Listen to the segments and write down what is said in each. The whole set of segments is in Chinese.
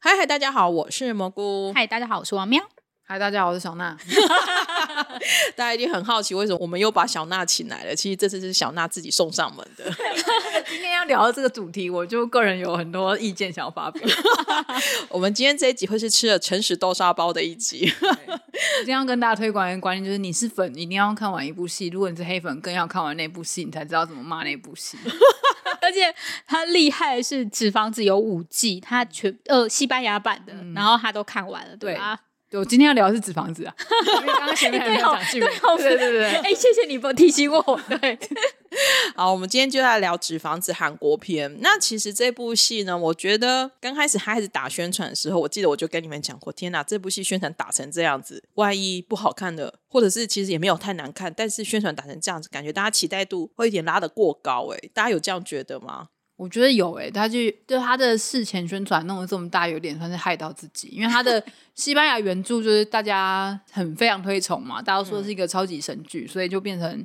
嗨嗨，大家好，我是蘑菇。嗨，大家好，我是王喵。嗨，大家好，我是小娜。大家一定很好奇，为什么我们又把小娜请来了？其实这次是小娜自己送上门的。今天要聊的这个主题，我就个人有很多意见想要发表。我们今天这一集会是吃了诚实豆沙包的一集。今天要跟大家推广一个观念，就是你是粉，一定要看完一部戏；如果你是黑粉，更要看完那部戏，你才知道怎么骂那部戏。而且他厉害的是《纸房子》有五季，他全呃西班牙版的，然后他都看完了，对吧？对，我今天要聊的是纸房子啊，因为刚刚前面还没有讲剧名。对对对，哎，谢谢你不提醒我。对，好，我们今天就来聊《纸房子》韩国片。那其实这部戏呢，我觉得刚开始他开始打宣传的时候，我记得我就跟你们讲过，天哪，这部戏宣传打成这样子，万一不好看的，或者是其实也没有太难看，但是宣传打成这样子，感觉大家期待度会有点拉得过高。哎，大家有这样觉得吗？我觉得有诶，他就就他的事前宣传弄得这么大，有点算是害到自己，因为他的 西班牙原著就是大家很非常推崇嘛，大家都说是一个超级神剧，所以就变成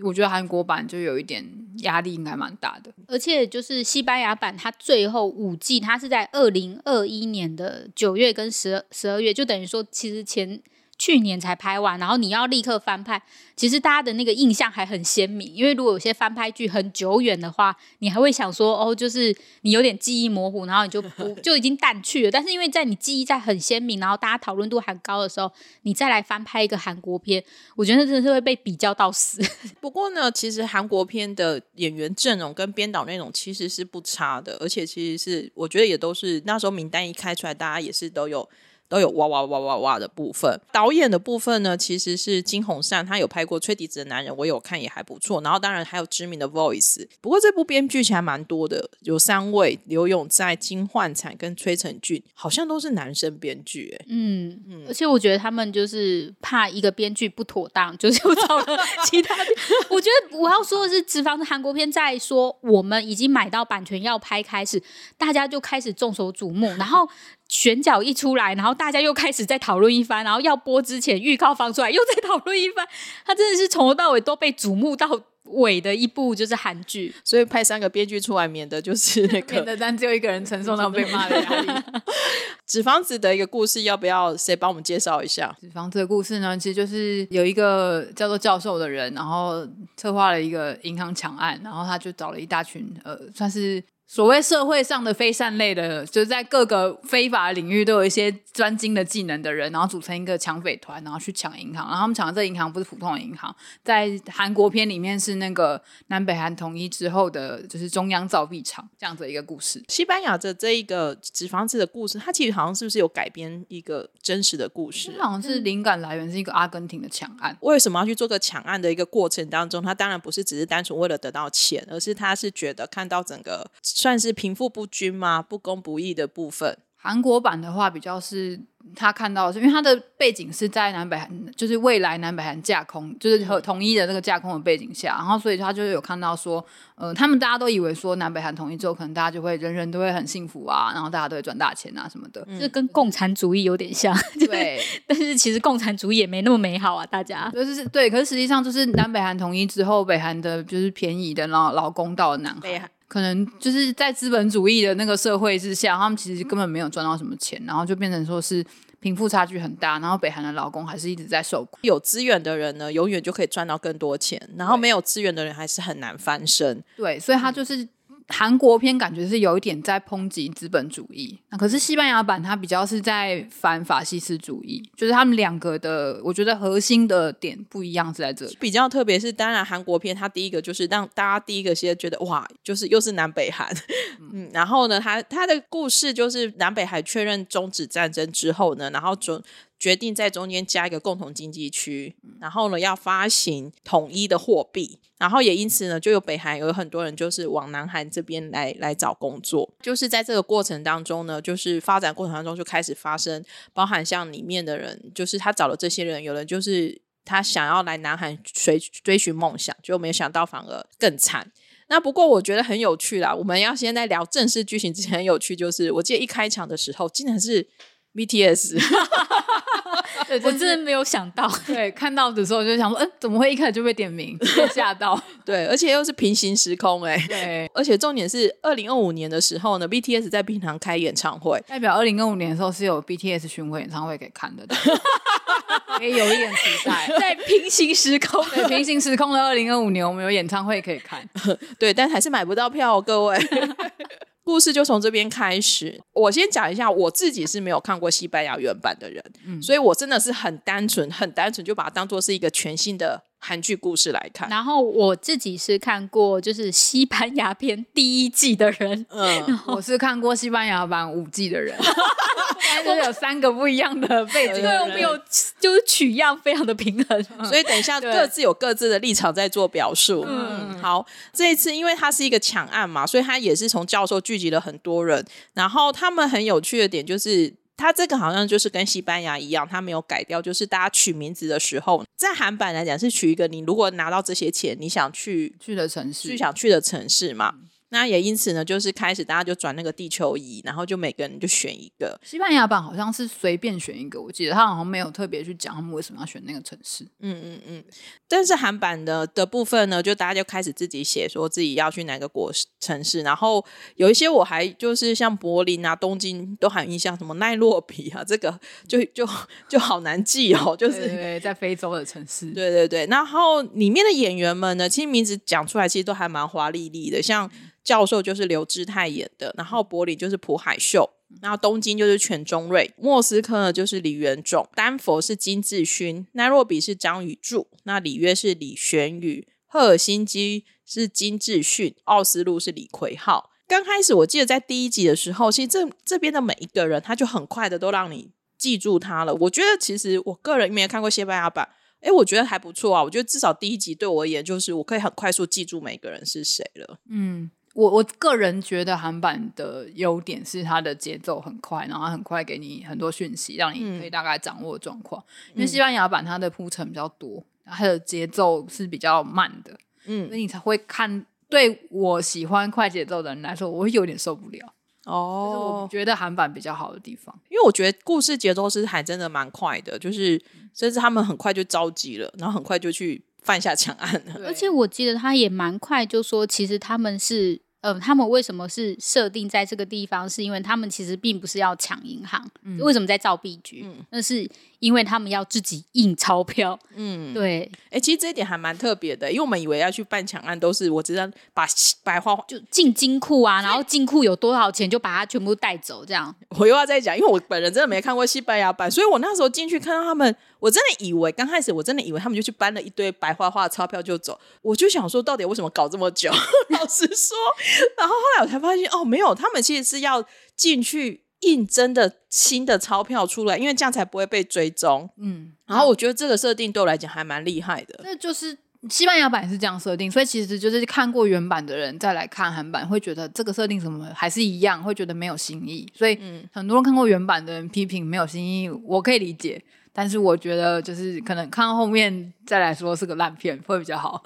我觉得韩国版就有一点压力，应该蛮大的。而且就是西班牙版，它最后五季，它是在二零二一年的九月跟十二十二月，就等于说其实前。去年才拍完，然后你要立刻翻拍，其实大家的那个印象还很鲜明。因为如果有些翻拍剧很久远的话，你还会想说，哦，就是你有点记忆模糊，然后你就不 就已经淡去了。但是因为在你记忆在很鲜明，然后大家讨论度很高的时候，你再来翻拍一个韩国片，我觉得真的是会被比较到死。不过呢，其实韩国片的演员阵容跟编导那种其实是不差的，而且其实是我觉得也都是那时候名单一开出来，大家也是都有。都有哇哇哇哇哇的部分，导演的部分呢，其实是金宏善，他有拍过《吹笛子的男人》，我有看也还不错。然后当然还有知名的 Voice，不过这部编剧其实蛮多的，有三位：刘勇在、金焕灿跟崔成俊，好像都是男生编剧。哎，嗯嗯，而且我觉得他们就是怕一个编剧不妥当，就是找了其他。我觉得我要说的是，脂肪的韩国片在说我们已经买到版权要拍开始，大家就开始众所瞩目，然后。选角一出来，然后大家又开始在讨论一番，然后要播之前预告放出来，又在讨论一番。他真的是从头到尾都被瞩目到尾的一部就是韩剧，所以派三个编剧出来，免得就是那个 免得但只有一个人承受到被骂的压力。纸房子的一个故事，要不要谁帮我们介绍一下？纸房子的故事呢，其实就是有一个叫做教授的人，然后策划了一个银行抢案，然后他就找了一大群呃，算是。所谓社会上的非善类的，就是在各个非法领域都有一些专精的技能的人，然后组成一个抢匪团，然后去抢银行。然后他们抢的这银行不是普通的银行，在韩国片里面是那个南北韩统一之后的，就是中央造币厂这样子一个故事。西班牙的这一个纸房子的故事，它其实好像是不是有改编一个真实的故事？好像是灵感来源是一个阿根廷的抢案。为什么要去做个抢案的一个过程当中？他当然不是只是单纯为了得到钱，而是他是觉得看到整个。算是贫富不均吗？不公不义的部分。韩国版的话，比较是他看到，是因为他的背景是在南北韩，就是未来南北韩架空，就是和统一的那个架空的背景下，然后所以他就有看到说，呃，他们大家都以为说南北韩统一之后，可能大家就会人人都会很幸福啊，然后大家都会赚大钱啊什么的，这跟共产主义有点像。对，但是其实共产主义也没那么美好啊，大家。就是对，可是实际上就是南北韩统一之后，北韩的就是便宜的然后老公到了南韩。可能就是在资本主义的那个社会之下，他们其实根本没有赚到什么钱，然后就变成说是贫富差距很大，然后北韩的劳工还是一直在受苦。有资源的人呢，永远就可以赚到更多钱，然后没有资源的人还是很难翻身。对，所以他就是。韩国片感觉是有一点在抨击资本主义，那可是西班牙版它比较是在反法西斯主义，就是他们两个的，我觉得核心的点不一样是在这里。比较特别是，当然韩国片它第一个就是让大家第一个先觉得哇，就是又是南北韩，嗯，然后呢，它它的故事就是南北韩确认终止战争之后呢，然后准。决定在中间加一个共同经济区，然后呢，要发行统一的货币，然后也因此呢，就有北韩有很多人就是往南韩这边来来找工作。就是在这个过程当中呢，就是发展过程当中就开始发生，包含像里面的人，就是他找了这些人，有人就是他想要来南韩追追寻梦想，就没有想到反而更惨。那不过我觉得很有趣啦，我们要先在聊正式剧情之前，很有趣就是我记得一开场的时候，竟然是。BTS，我真的没有想到，对看到的时候就想说，嗯，怎么会一开始就被点名，被 吓到？对，而且又是平行时空哎、对，而且重点是二零二五年的时候呢，BTS 在平常开演唱会，代表二零二五年的时候是有 BTS 巡回演唱会可以看的，可以有一点期待。在平行时空。对，平行时空的二零二五年，我们有演唱会可以看。对，但还是买不到票、哦，各位。故事就从这边开始。我先讲一下，我自己是没有看过西班牙原版的人，所以我真的是很单纯、很单纯，就把它当做是一个全新的韩剧故事来看。然后我自己是看过就是西班牙片第一季的人，嗯，我是看过西班牙版五季的人，但是有三个不一样的背景的对人。我们有就是取样非常的平衡。所以等一下各自有各自的立场在做表述。嗯，好，这一次因为它是一个抢案嘛，所以它也是从教授聚集了很多人，然后他们很有趣的点就是。它这个好像就是跟西班牙一样，它没有改掉，就是大家取名字的时候，在韩版来讲是取一个你如果拿到这些钱，你想去去的城市去，想去的城市嘛。那也因此呢，就是开始大家就转那个地球仪，然后就每个人就选一个。西班牙版好像是随便选一个，我记得他好像没有特别去讲他们为什么要选那个城市。嗯嗯嗯。但是韩版的的部分呢，就大家就开始自己写，说自己要去哪个国城市。然后有一些我还就是像柏林啊、东京都还有印象，什么奈洛比啊，这个就就就好难记哦，就是。对对对，在非洲的城市。对对对，然后里面的演员们呢，其实名字讲出来其实都还蛮华丽丽的，像教授就是刘志泰演的，然后柏林就是朴海秀，然后东京就是全中瑞，莫斯科呢就是李元种，丹佛是金志勋，奈若比是张宇柱，那里约是李玄宇，赫尔辛基是金志勋，奥斯陆是李奎浩。刚开始我记得在第一集的时候，其实这这边的每一个人，他就很快的都让你记住他了。我觉得其实我个人没有看过西班牙版。哎，我觉得还不错啊！我觉得至少第一集对我而言，就是我可以很快速记住每个人是谁了。嗯，我我个人觉得韩版的优点是它的节奏很快，然后它很快给你很多讯息，让你可以大概掌握状况。因为西班牙版它的铺陈比较多，它的节奏是比较慢的，嗯所以你才会看。对我喜欢快节奏的人来说，我会有点受不了。这是我哦，觉得韩版比较好的地方。因为我觉得故事节奏是还真的蛮快的，就是甚至他们很快就着急了，然后很快就去犯下 强案了。而且我记得他也蛮快就说，其实他们是。呃，他们为什么是设定在这个地方？是因为他们其实并不是要抢银行，为什么在造币局？那是因为他们要自己印钞票。嗯，对，哎，其实这一点还蛮特别的，因为我们以为要去办强案都是我知道把白花花，就进金库啊，然后金库有多少钱就把它全部带走，这样。我又要再讲，因为我本人真的没看过西班牙版，所以我那时候进去看到他们，我真的以为刚开始我真的以为他们就去搬了一堆白花花的钞票就走，我就想说到底为什么搞这么久？老实说，然后后来我才发现哦，没有，他们其实是要进去印真的新的钞票出来，因为这样才不会被追踪。嗯，然后我觉得这个设定对我来讲还蛮厉害的。那就是西班牙版是这样设定，所以其实就是看过原版的人再来看韩版，会觉得这个设定什么还是一样，会觉得没有新意。所以很多人看过原版的人批评没有新意，我可以理解。但是我觉得就是可能看到后面再来说是个烂片会比较好。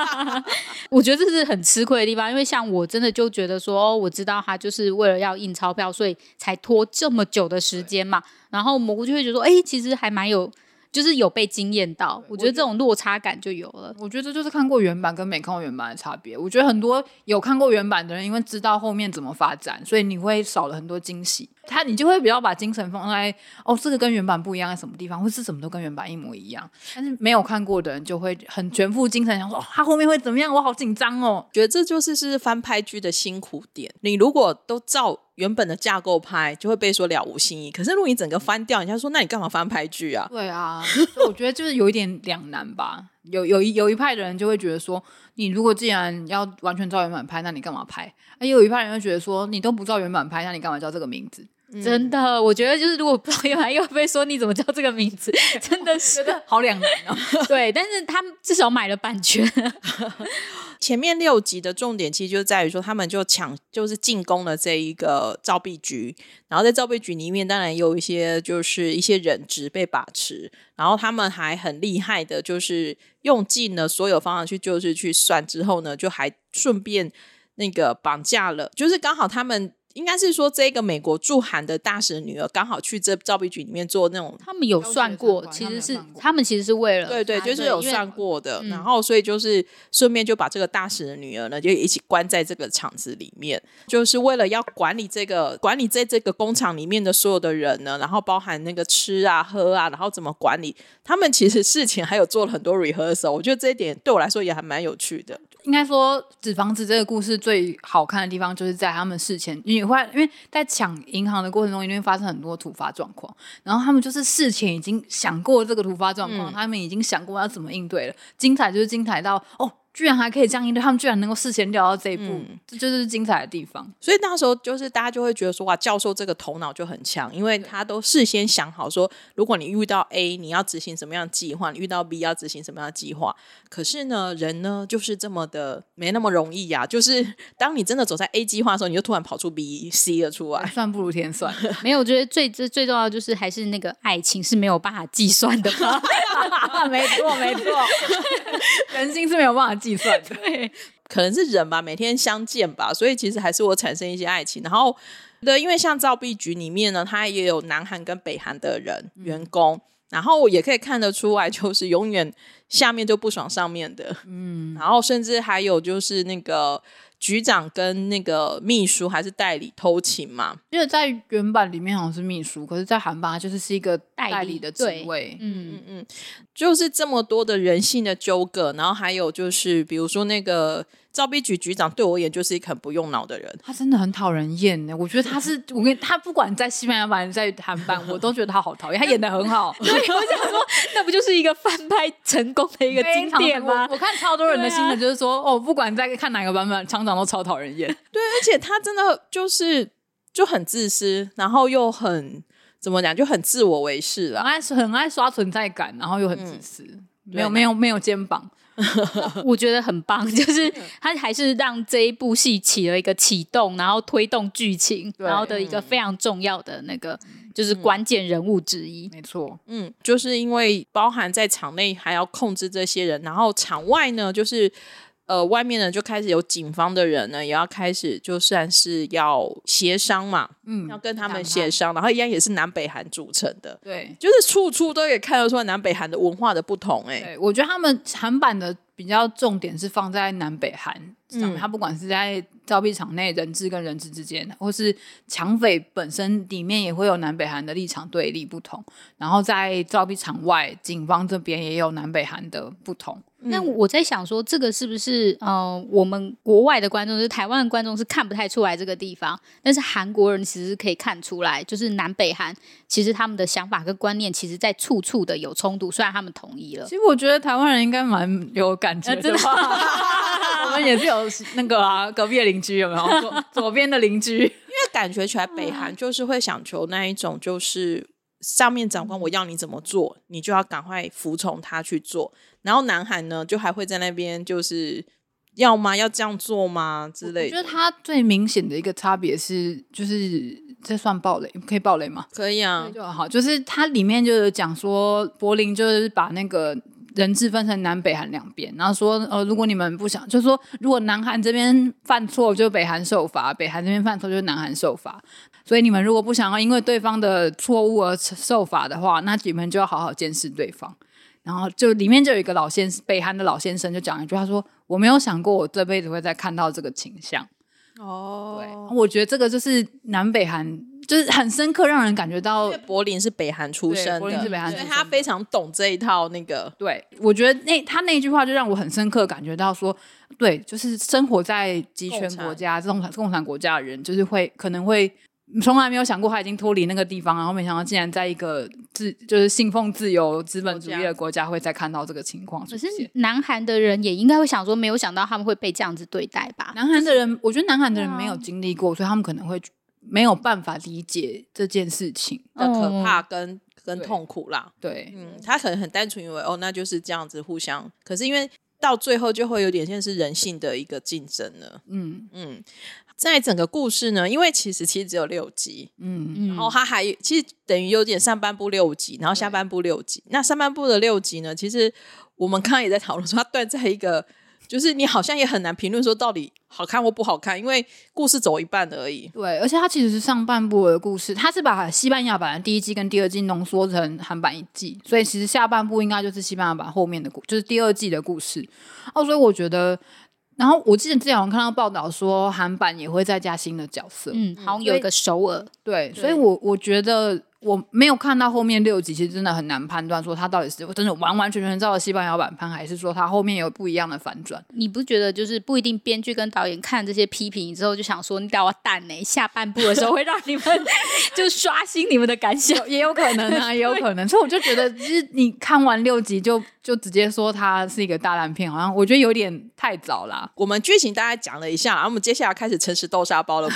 我觉得这是很吃亏的地方，因为像我真的就觉得说，哦，我知道他就是为了要印钞票，所以才拖这么久的时间嘛。然后蘑菇就会觉得说，哎、其实还蛮有，就是有被惊艳到。我觉得这种落差感就有了。我觉得这就是看过原版跟没看过原版的差别。我觉得很多有看过原版的人，因为知道后面怎么发展，所以你会少了很多惊喜。他你就会比较把精神放在哦，这个跟原版不一样在什么地方，或是什么都跟原版一模一样。但是没有看过的人就会很全副精神，想说、哦、他后面会怎么样，我好紧张哦。觉得这就是是翻拍剧的辛苦点。你如果都照原本的架构拍，就会被说了无新意。可是如果你整个翻掉，人家说那你干嘛翻拍剧啊？对啊，我觉得就是有一点两难吧。有有一有一派的人就会觉得说，你如果既然要完全照原版拍，那你干嘛拍？而有一派人会觉得说，你都不照原版拍，那你干嘛叫这个名字？真的，我觉得就是如果不知道原来又被说你怎么叫这个名字，真的是觉得好两难哦。对。但是他们至少买了版权，前面六集的重点其实就在于说，他们就抢，就是进攻了这一个造币局，然后在造币局里面，当然有一些就是一些人质被把持，然后他们还很厉害的，就是用尽了所有方法去，就是去算之后呢，就还顺便那个绑架了，就是刚好他们。应该是说这个美国驻韩的大使的女儿刚好去这造币局里面做那种。他们有算过，其实是他们其实是为了对对，就是有算过的，嗯然后所以就是顺便就把这个大使的女儿呢，就一起关在这个厂子里面，就是为了要管理这个管理在这个工厂里面的所有的人呢，然后包含那个吃啊喝啊，然后怎么管理，他们其实事情还有做了很多 rehearsal，我觉得这一点对我来说也还蛮有趣的。应该说，纸房子这个故事最好看的地方，就是在他们事前，因为会因为在抢银行的过程中，一定会发生很多突发状况，然后他们就是事前已经想过这个突发状况，他们已经想过要怎么应对了。精彩就是精彩到哦，居然还可以这样应对，他们居然能够事先料到这一步，这就是精彩的地方。所以那时候就是大家就会觉得说，哇，教授这个头脑就很强，因为他都事先想好说，如果你遇到 A，你要执行什么样的计划；你遇到 B，要执行什么样的计划。可是呢，人呢就是这么的没那么容易呀、就是当你真的走在 A 计划的时候，你就突然跑出 B、C 了出来。算不如天算，没有，我觉得最最最重要的就是还是那个爱情是没有办法计算的嘛。没错没错，人心是没有办法计算的。可能是人吧，每天相见吧，所以其实还是我产生一些爱情。然后，对，因为像造币局里面呢，它也有南韩跟北韩的人、员工，然后也可以看得出来，就是永远下面就不爽上面的，嗯，然后甚至还有就是那个局长跟那个秘书还是代理偷情嘛，因为在原版里面好像是秘书，可是，在韩版它就是是一个代理的职位。嗯嗯。嗯，就是这么多的人性的纠葛，然后还有就是比如说那个造币局局长对我而言就是一个很不用脑的人，他真的很讨人厌呢，我觉得他是 我跟他不管在西班牙版在韩版，我都觉得他好讨厌，他演的很好，对，我想说，那不就是一个翻拍成功的一个经典吗我？我看超多人的心得就是说，哦，不管在看哪个版本，厂长都超讨人厌。对，而且他真的就是就很自私，然后又很怎么讲，就很自我为是啦。很爱很爱刷存在感，然后又很自私，没有没有没有肩膀。我觉得很棒，就是他还是让这一部戏起了一个启动，然后推动剧情，然后的一个非常重要的那个就是关键人物之一。没错，嗯，就是因为包含在场内还要控制这些人，然后场外呢，就是呃外面呢就开始有警方的人呢，也要开始就算是要协商嘛，嗯要跟他们协商，然后一样也是南北韩组成的。对就是处处都可以看得出来南北韩的文化的不同、哎，对，我觉得他们韩版的比较重点是放在南北韩上面，嗯它不管是在造币厂内人质跟人质之间，或是抢匪本身里面也会有南北韩的立场对立不同，然后在造币厂外，警方这边也有南北韩的不同。那我在想说，这个是不是呃，我们国外的观众，就是台湾的观众是看不太出来这个地方，但是韩国人其实是可以看出来，就是南北韩其实他们的想法跟观念，其实在处处的有冲突，虽然他们统一了其。实我觉得台湾人应该蛮有感觉的吧。我们也是有那个啊，隔壁的邻居有没有？左左边的邻居，因为感觉起来北韩就是会想求那一种，就是上面长官我要你怎么做，你就要赶快服从他去做。然后南韩呢，就还会在那边就是要吗？要这样做吗之类的。觉得它最明显的一个差别是，就是这算暴雷，可以暴雷吗？可以啊，就好，就是它里面就是讲说，柏林就是把那个人质分成南北韩两边，然后说，呃，如果你们不想，就是说，如果南韩这边犯错，就北韩受罚；北韩这边犯错，就是南韩受罚。所以你们如果不想要因为对方的错误而受罚的话，那你们就要好好监视对方。然后就里面就有一个老先生，北韩的老先生就讲一句，他说：“我没有想过我这辈子会再看到这个倾向。”哦对，我觉得这个就是南北韩，就是很深刻，让人感觉到柏林是北韩出对生的，柏林是北韩所以出生的他非常懂这一套那个。对，我觉得那他那句话就让我很深刻感觉到说，对，就是生活在集权国家、这种共产国家的人，就是会可能会从来没有想过他已经脱离那个地方，然后没想到竟然在一个自就是信奉自由资本主义的国家会再看到这个情况出可是现。南韩的人也应该会想说，没有想到他们会被这样子对待吧？南韩的人，我觉得南韩的人没有经历过，所以他们可能会没有办法理解这件事情。的可怕跟、跟痛苦啦，对，嗯，他可能很单纯以为哦，那就是这样子互相，可是因为到最后就会有点像是人性的一个竞争了，嗯嗯，在整个故事呢，因为其实其实只有六集，嗯，嗯然后它还其实等于有点上半部六集，然后下半部六集。那上半部的六集呢，其实我们刚刚也在讨论说，它断在一个就是你好像也很难评论说到底好看或不好看，因为故事走一半而已。对，而且它其实是上半部的故事，它是把西班牙版的第一季跟第二季浓缩成韩版一季，所以其实下半部应该就是西班牙版后面的故，就是第二季的故事。哦，所以我觉得，然后我记得之前好像看到报道说，韩版也会再加新的角色。嗯，好像有一个首尔，对，所以我我觉得。我没有看到后面六集，其实真的很难判断说他到底是真的完完全全照着西班牙版拍，还是说他后面有不一样的反转。你不觉得就是不一定？编剧跟导演看这些批评之后，就想说你给我蛋呢？下半部的时候会让你们 就刷新你们的感想，也有可能啊，也有可能。所以我就觉得，其实你看完六集就就直接说它是一个大烂片，好像我觉得有点太早了。我们剧情大概讲了一下，然后我们接下来开始诚实豆沙包了，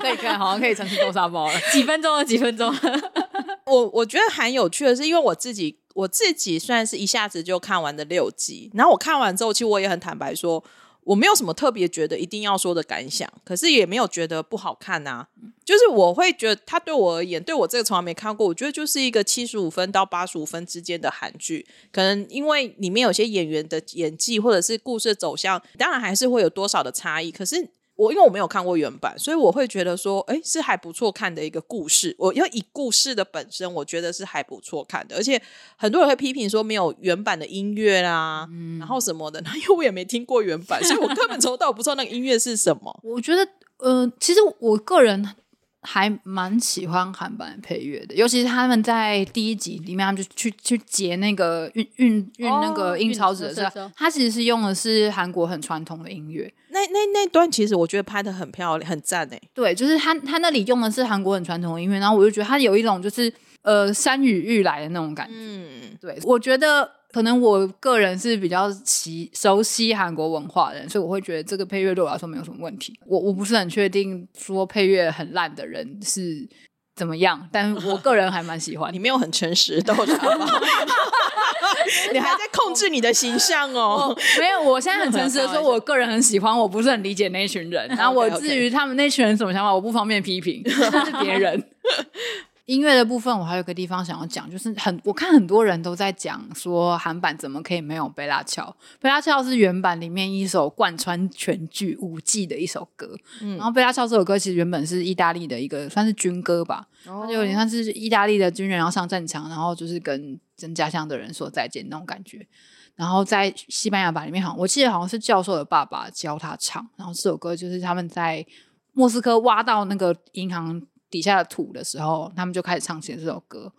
可以看，好像可以诚实豆沙包了，几分钟了，几分钟。我我觉得很有趣的是，因为我自己我自己算是一下子就看完的六集，然后我看完之后，其实我也很坦白说，我没有什么特别觉得一定要说的感想，可是也没有觉得不好看呐。就是我会觉得，它对我而言，对我这个从来没看过，我觉得就是一个七十五分到八十五分之间的韩剧。可能因为里面有些演员的演技或者是故事走向，当然还是会有多少的差异，可是。我因为我没有看过原版，所以我会觉得说，哎，是还不错看的一个故事。我要以故事的本身，我觉得是还不错看的。而且很多人会批评说没有原版的音乐啦，然后什么的，因为我也没听过原版，所以我根本从到不知道那个音乐是什么。我觉得，呃，其实我个人。还蛮喜欢韩版配乐的，尤其是他们在第一集里面，他们就去去截那个运运运那个印钞纸的时候，他其实是用的是韩国很传统的音乐。那那那段其实我觉得拍的很漂亮，很赞诶。对，就是他他那里用的是韩国很传统的音乐，然后我就觉得他有一种就是呃山雨欲来的那种感觉。嗯，对，我觉得。可能我个人是比较习熟悉韩国文化的人，所以我会觉得这个配乐对我来说没有什么问题。我我不是很确定说配乐很烂的人是怎么样，但我个人还蛮喜欢。你没有很诚实，豆沙包，你还在控制你的形象哦。没有，我现在很诚实的说，我个人很喜欢。我不是很理解那群人，然后我至于他们那群人什么想法，我不方便批评，那是别人。音乐的部分，我还有个地方想要讲，就是很我看很多人都在讲说韩版怎么可以没有贝拉乔？贝拉乔是原版里面一首贯穿全剧五季的一首歌。嗯，然后贝拉乔这首歌其实原本是意大利的一个算是军歌吧，它就有点像是意大利的军人要上战场，然后就是跟跟家乡的人说再见那种感觉。然后在西班牙版里面，好像我记得好像是教授的爸爸教他唱，然后这首歌就是他们在莫斯科挖到那个银行。底下的土的时候，他们就开始唱起这首歌，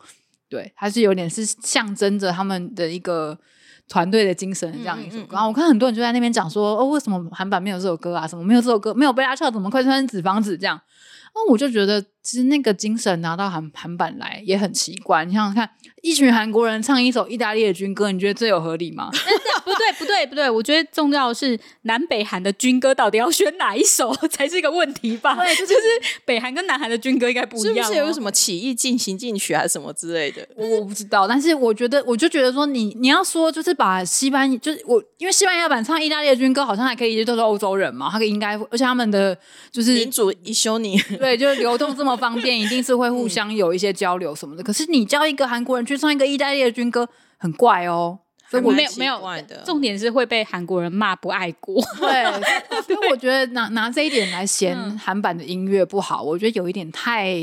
对，它是有点是象征着他们的一个团队的精神这样一首歌。然后我看很多人就在那边讲说，哦，为什么韩版没有这首歌啊？什么没有这首歌？没有贝拉翘，怎么快穿纸房子这样？那，我就觉得其实那个精神拿到韩韩版来也很奇怪。你想想看，一群韩国人唱一首意大利的军歌，你觉得这有合理吗？不对，不对，不对！我觉得重要的是南北韩的军歌到底要选哪一首才是一个问题吧？对，就是北韩跟南韩的军歌应该不一样。是不是有什么起义进行进取还是什么之类的？我我不知道，但是我觉得，我就觉得说，你你要说就是把西班就是我，因为西班牙版唱意大利的军歌，好像还可以，都是欧洲人嘛，他应该而且他们的就是民主一休你对，就是流动这么方便，一定是会互相有一些交流什么的。可是你叫一个韩国人去唱一个意大利的军歌，很怪哦。所以我没有没有，重点是会被韩国人骂不爱国。对，所以我觉得拿拿这一点来嫌韩版的音乐不好，我觉得有一点太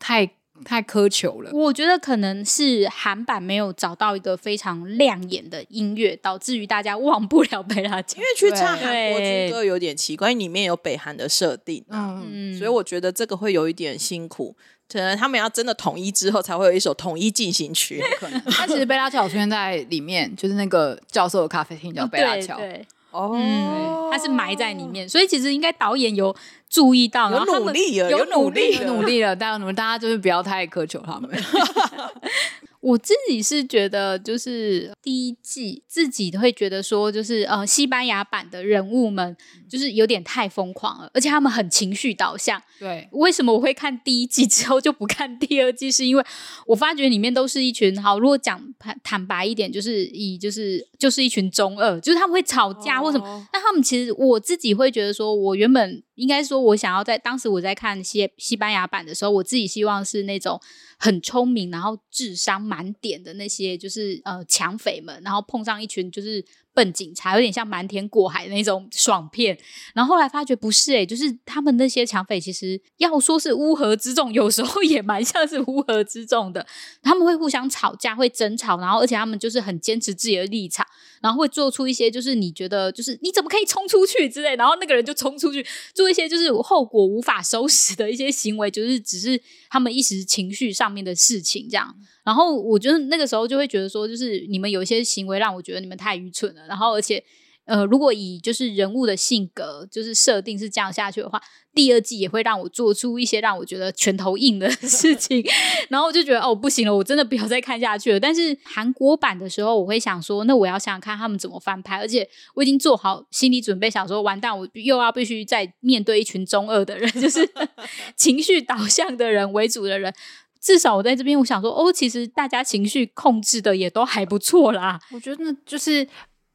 太太苛求了。我觉得可能是韩版没有找到一个非常亮眼的音乐，导致于大家忘不了贝拉因为去唱韩国军歌有点奇怪，里面有北韩的设定，嗯，所以我觉得这个会有一点辛苦。可能他们要真的统一之后，才会有一首统一进行曲。可能，但其实贝拉乔出现在里面，就是那个教授的咖啡厅叫贝拉乔。对，哦，他是埋在里面，所以其实应该导演有注意到，有努力了，有努力，努力了。大家，你们大家就是不要太苛求他们。我自己是觉得，就是第一季自己会觉得说，就是呃，西班牙版的人物们就是有点太疯狂了，而且他们很情绪导向。对，为什么我会看第一季之后就不看第二季？是因为我发觉里面都是一群好，如果讲坦坦白一点，就是以就是就是一群中二，就是他们会吵架或什么。但他们其实我自己会觉得说，我原本应该说，我想要在当时我在看西西班牙版的时候，我自己希望是那种。很聪明，然后智商满点的那些，就是呃抢匪们，然后碰上一群就是笨警察，有点像瞒天过海那种爽片。然后后来发觉不是诶、就是他们那些抢匪其实要说是乌合之众，有时候也蛮像是乌合之众的。他们会互相吵架，会争吵，然后而且他们就是很坚持自己的立场，然后会做出一些就是你觉得就是你怎么可以冲出去之类，然后那个人就冲出去做一些就是后果无法收拾的一些行为，就是只是他们一时情绪上面的事情这样。然后我觉得那个时候就会觉得说，就是你们有一些行为让我觉得你们太愚蠢了，然后而且。呃，如果以就是人物的性格就是设定是这样下去的话，第二季也会让我做出一些让我觉得拳头硬的 事 情，然后我就觉得哦不行了，我真的不要再看下去了。但是韩国版的时候，我会想说，那我要想想看他们怎么翻拍，而且我已经做好心理准备，想说完蛋，我又要必须再面对一群中二的人，就是 情绪导向的人为主的人。至少我在这边，我想说，哦，其实大家情绪控制的也都还不错啦。我觉得就是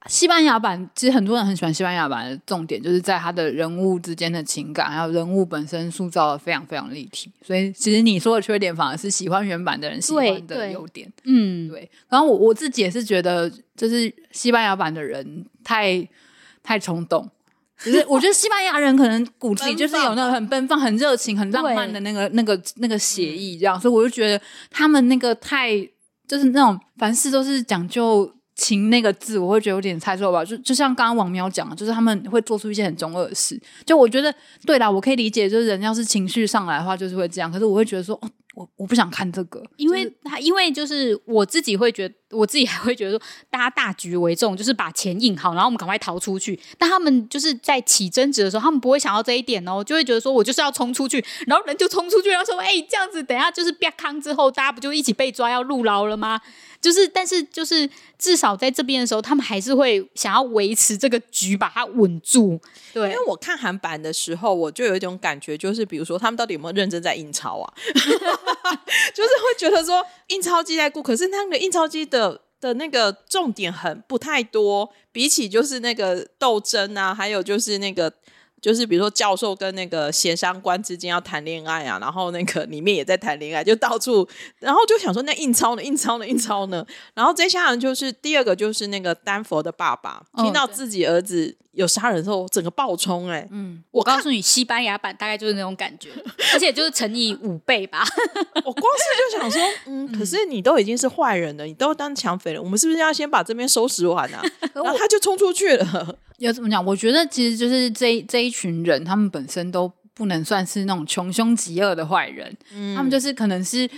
西班牙版，其实很多人很喜欢西班牙版的重点，就是在他的人物之间的情感，还有人物本身塑造的非常非常立体。所以其实你说的缺点，反而是喜欢原版的人喜欢的优点。嗯，对，然后我我自己也是觉得，就是西班牙版的人太太冲动。只是我觉得西班牙人可能骨子里就是有那个很奔放、很热情、很浪漫的那个、那个、那个写意，这样，所以我就觉得他们那个太就是那种凡事都是讲究情那个字，我会觉得有点猜错吧。就就像刚刚王喵讲的，就是他们会做出一些很中二的事。就我觉得对啦，我可以理解，就是人要是情绪上来的话，就是会这样。可是我会觉得说，哦，我我不想看这个，因为他，因为就是我自己会觉得，我自己还会觉得说，大家大局为重，就是把钱印好，然后我们赶快逃出去。但他们就是在起争执的时候，他们不会想到这一点哦，就会觉得说我就是要冲出去，然后人就冲出去，然后说，哎、这样子，等下就是啪康之后，大家不就一起被抓要入牢了吗？就是，但是就是至少在这边的时候，他们还是会想要维持这个局，把它稳住。对因为我看韩版的时候，我就有一种感觉，就是比如说他们到底有没有认真在印钞啊？就是会觉得说印钞机在顾，可是那个印钞机的的那个重点很不太多，比起就是那个斗争啊，还有就是那个。就是比如说教授跟那个协商官之间要谈恋爱啊，然后那个里面也在谈恋爱，就到处，然后就想说那印钞呢，印钞呢，印钞呢，然后接下来就是第二个就是那个丹佛的爸爸哦听到自己儿子有杀人之后，整个爆冲哎、嗯，我告诉你，西班牙版大概就是那种感觉，而且就是乘以五倍吧。我光是就想说，嗯，可是你都已经是坏人了，你都当抢匪了，我们是不是要先把这边收拾完啊？然后他就冲出去了。要怎么讲？我觉得其实就是这一这一群人，他们本身都不能算是那种穷凶极恶的坏人，嗯他们就是可能是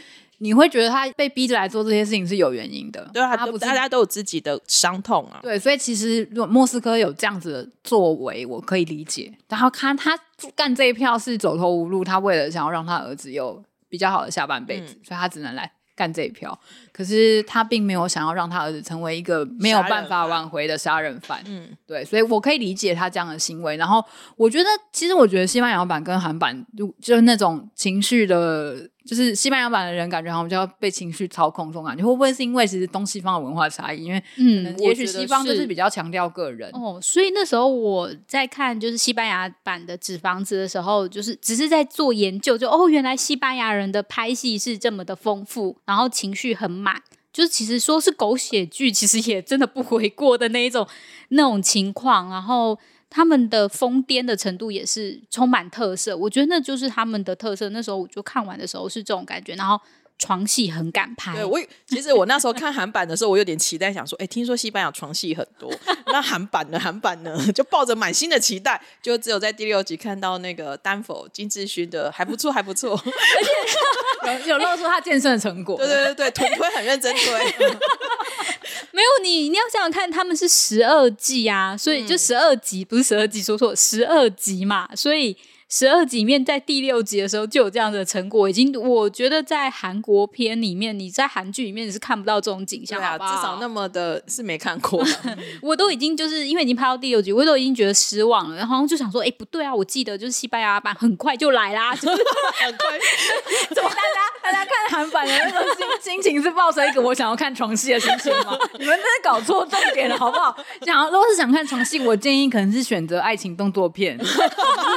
你会觉得他被逼着来做这些事情是有原因的，对啊，他不是大家都有自己的伤痛啊。对，所以其实如果莫斯科有这样子的作为，我可以理解。然后看他干这一票是走投无路，他为了想要让他儿子有比较好的下半辈子，所以他只能来干这一票。可是他并没有想要让他儿子成为一个没有办法挽回的杀人犯。嗯，对，所以我可以理解他这样的行为。然后我觉得，其实我觉得西班牙版跟韩版就就是那种情绪的，就是西班牙版的人感觉好像就要被情绪操控这种感觉，会不会是因为其实东西方的文化差异？因为嗯，也许西方就是是比较强调个人。哦，所以那时候我在看就是西班牙版的《纸房子》的时候，就是只是在做研究，就哦，原来西班牙人的拍戏是这么的丰富，然后情绪很满。就是其实说是狗血剧，其实也真的不为过的那一种那种情况，然后他们的疯癫的程度也是充满特色，我觉得那就是他们的特色。那时候我就看完的时候是这种感觉，然后床戏很敢拍，对我其实我那时候看韩版的时候，我有点期待，想说，哎，听说西班牙床戏很多，那韩版呢？韩版呢？就抱着满心的期待，就只有在第六集看到那个丹佛金智勋的还不错，还不错。有有露出他健身的成果。对对对对，臀推很认真推。没有你，你要想想看，他们是十二季啊，所以就十二集，不是十二集，说错，十二集嘛，所以十二集里面在第六集的时候就有这样的成果，已经我觉得在韩国片里面，你在韩剧里面你是看不到这种景象，对啊，好不好至少那么的是没看过。我都已经就是因为已经拍到第六集，我都已经觉得失望了，然后就想说，哎，不对啊，我记得就是西班牙版很快就来啦，就是很快，怎么大家大家看韩版的那种心心情是抱着一个我想要看床戏的心情吗？你们真的搞错重点了，好不好？想如果是想看床戏，我建议可能是选择爱情动作片，不